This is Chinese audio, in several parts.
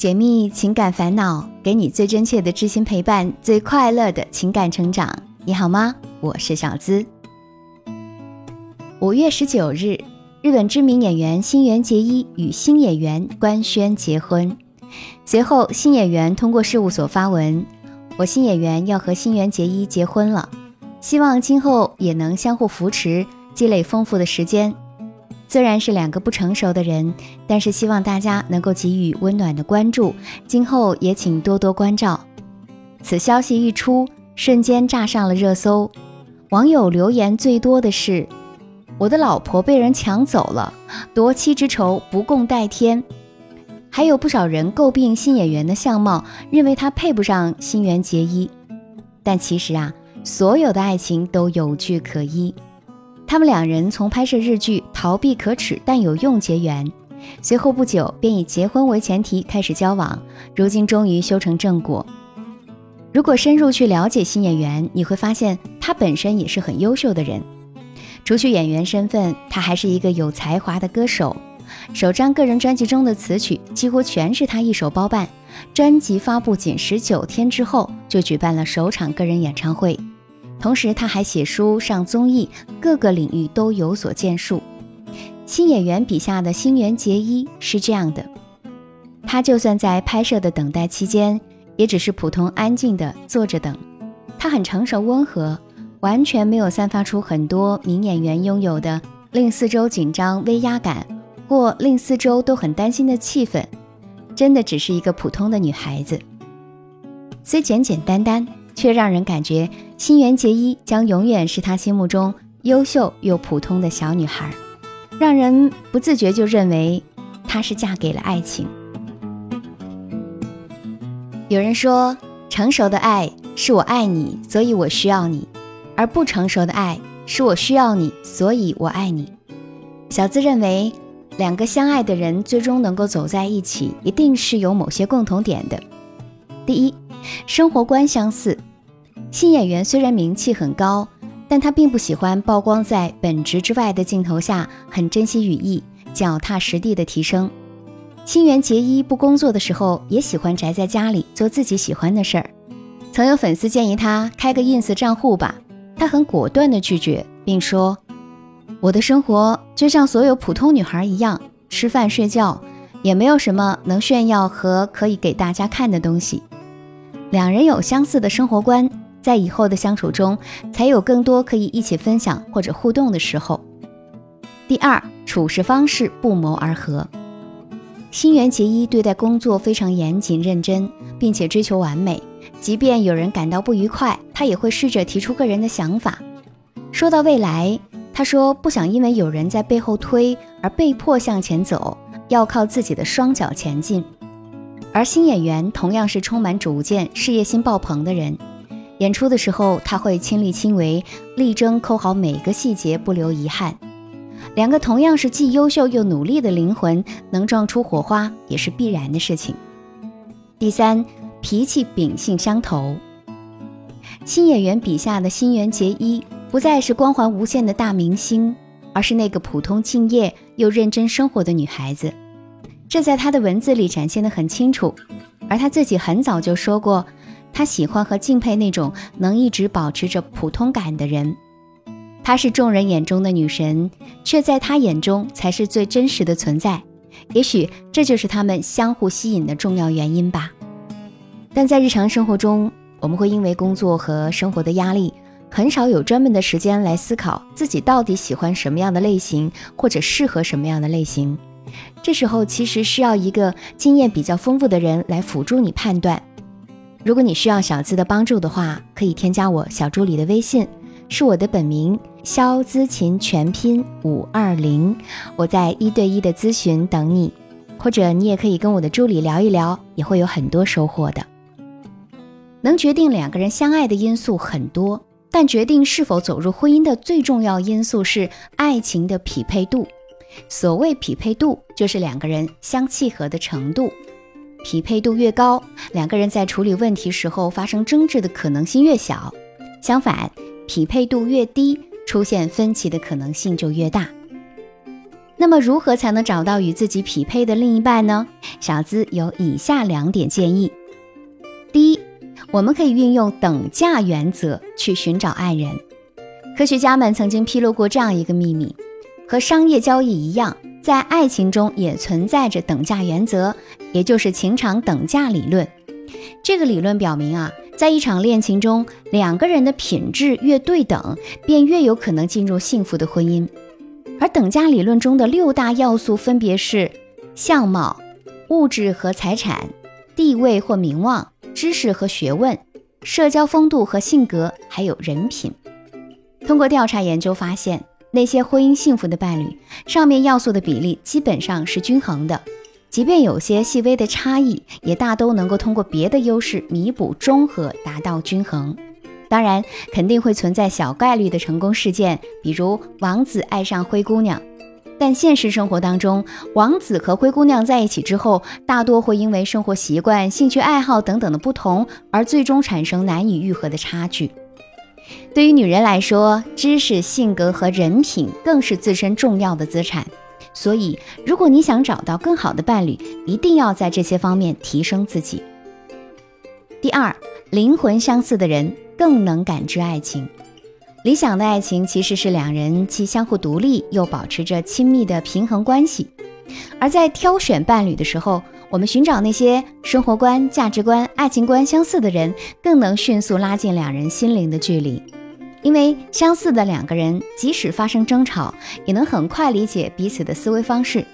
解密情感烦恼，给你最真切的知心陪伴，最快乐的情感成长。你好吗？我是小资。五月十九日，日本知名演员新垣结衣与新演员官宣结婚。随后，新演员通过事务所发文：“我新演员要和新垣结衣结婚了，希望今后也能相互扶持，积累丰富的时间。”虽然是两个不成熟的人，但是希望大家能够给予温暖的关注，今后也请多多关照。此消息一出，瞬间炸上了热搜。网友留言最多的是：“我的老婆被人抢走了，夺妻之仇不共戴天。”还有不少人诟病新演员的相貌，认为他配不上新垣结衣。但其实啊，所有的爱情都有据可依。他们两人从拍摄日剧《逃避可耻但有用》结缘，随后不久便以结婚为前提开始交往，如今终于修成正果。如果深入去了解新演员，你会发现他本身也是很优秀的人。除去演员身份，他还是一个有才华的歌手。首张个人专辑中的词曲几乎全是他一手包办。专辑发布仅十九天之后，就举办了首场个人演唱会。同时，他还写书、上综艺，各个领域都有所建树。新演员笔下的新垣结衣是这样的：他就算在拍摄的等待期间，也只是普通安静的坐着等。他很成熟温和，完全没有散发出很多名演员拥有的令四周紧张威压感，或令四周都很担心的气氛。真的只是一个普通的女孩子，虽简简单单。却让人感觉新垣结衣将永远是他心目中优秀又普通的小女孩，让人不自觉就认为她是嫁给了爱情。有人说，成熟的爱是我爱你，所以我需要你；而不成熟的爱是我需要你，所以我爱你。小资认为，两个相爱的人最终能够走在一起，一定是有某些共同点的。第一，生活观相似。新演员虽然名气很高，但他并不喜欢曝光在本职之外的镜头下，很珍惜羽翼，脚踏实地的提升。新垣结衣不工作的时候，也喜欢宅在家里做自己喜欢的事儿。曾有粉丝建议他开个 ins 账户吧，他很果断的拒绝，并说：“我的生活就像所有普通女孩一样，吃饭睡觉，也没有什么能炫耀和可以给大家看的东西。”两人有相似的生活观。在以后的相处中，才有更多可以一起分享或者互动的时候。第二，处事方式不谋而合。新垣结衣对待工作非常严谨认真，并且追求完美。即便有人感到不愉快，他也会试着提出个人的想法。说到未来，他说不想因为有人在背后推而被迫向前走，要靠自己的双脚前进。而新演员同样是充满主见、事业心爆棚的人。演出的时候，他会亲力亲为，力争抠好每个细节，不留遗憾。两个同样是既优秀又努力的灵魂，能撞出火花也是必然的事情。第三，脾气秉性相投。新演员笔下的新垣结衣，不再是光环无限的大明星，而是那个普通、敬业又认真生活的女孩子。这在他的文字里展现得很清楚，而他自己很早就说过。他喜欢和敬佩那种能一直保持着普通感的人。她是众人眼中的女神，却在他眼中才是最真实的存在。也许这就是他们相互吸引的重要原因吧。但在日常生活中，我们会因为工作和生活的压力，很少有专门的时间来思考自己到底喜欢什么样的类型，或者适合什么样的类型。这时候其实需要一个经验比较丰富的人来辅助你判断。如果你需要小资的帮助的话，可以添加我小助理的微信，是我的本名肖资琴全拼五二零，我在一对一的咨询等你，或者你也可以跟我的助理聊一聊，也会有很多收获的。能决定两个人相爱的因素很多，但决定是否走入婚姻的最重要因素是爱情的匹配度。所谓匹配度，就是两个人相契合的程度。匹配度越高，两个人在处理问题时候发生争执的可能性越小；相反，匹配度越低，出现分歧的可能性就越大。那么如何才能找到与自己匹配的另一半呢？小资有以下两点建议：第一，我们可以运用等价原则去寻找爱人。科学家们曾经披露过这样一个秘密：和商业交易一样，在爱情中也存在着等价原则，也就是情场等价理论。这个理论表明啊，在一场恋情中，两个人的品质越对等，便越有可能进入幸福的婚姻。而等价理论中的六大要素分别是相貌、物质和财产、地位或名望、知识和学问、社交风度和性格，还有人品。通过调查研究发现，那些婚姻幸福的伴侣，上面要素的比例基本上是均衡的，即便有些细微的差异，也大都能够通过别的优势弥补、中和，达到均衡。当然，肯定会存在小概率的成功事件，比如王子爱上灰姑娘。但现实生活当中，王子和灰姑娘在一起之后，大多会因为生活习惯、兴趣爱好等等的不同，而最终产生难以愈合的差距。对于女人来说，知识、性格和人品更是自身重要的资产。所以，如果你想找到更好的伴侣，一定要在这些方面提升自己。第二，灵魂相似的人。更能感知爱情。理想的爱情其实是两人既相互独立，又保持着亲密的平衡关系。而在挑选伴侣的时候，我们寻找那些生活观、价值观、爱情观相似的人，更能迅速拉近两人心灵的距离。因为相似的两个人，即使发生争吵，也能很快理解彼此的思维方式。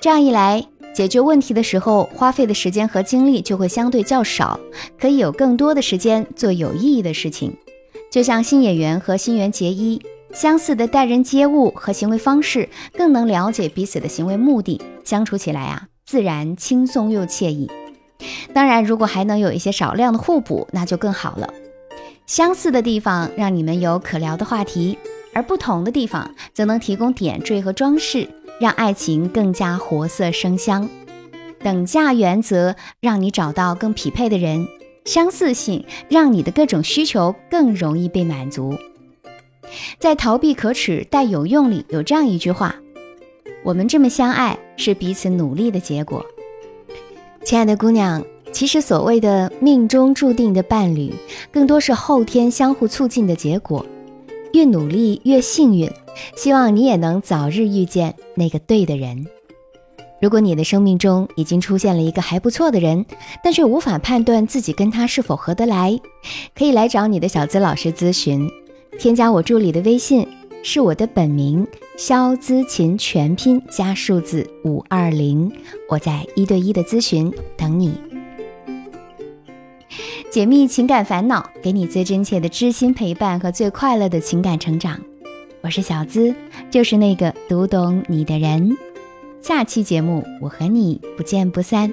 这样一来，解决问题的时候，花费的时间和精力就会相对较少，可以有更多的时间做有意义的事情。就像新演员和新垣结衣，相似的待人接物和行为方式，更能了解彼此的行为目的，相处起来啊，自然轻松又惬意。当然，如果还能有一些少量的互补，那就更好了。相似的地方让你们有可聊的话题，而不同的地方则能提供点缀和装饰。让爱情更加活色生香，等价原则让你找到更匹配的人，相似性让你的各种需求更容易被满足。在“逃避可耻但有用”里有这样一句话：“我们这么相爱是彼此努力的结果。”亲爱的姑娘，其实所谓的命中注定的伴侣，更多是后天相互促进的结果。越努力越幸运，希望你也能早日遇见那个对的人。如果你的生命中已经出现了一个还不错的人，但却无法判断自己跟他是否合得来，可以来找你的小资老师咨询。添加我助理的微信，是我的本名肖姿琴全拼加数字五二零，我在一对一的咨询等你。解密情感烦恼，给你最真切的知心陪伴和最快乐的情感成长。我是小资，就是那个读懂你的人。下期节目，我和你不见不散。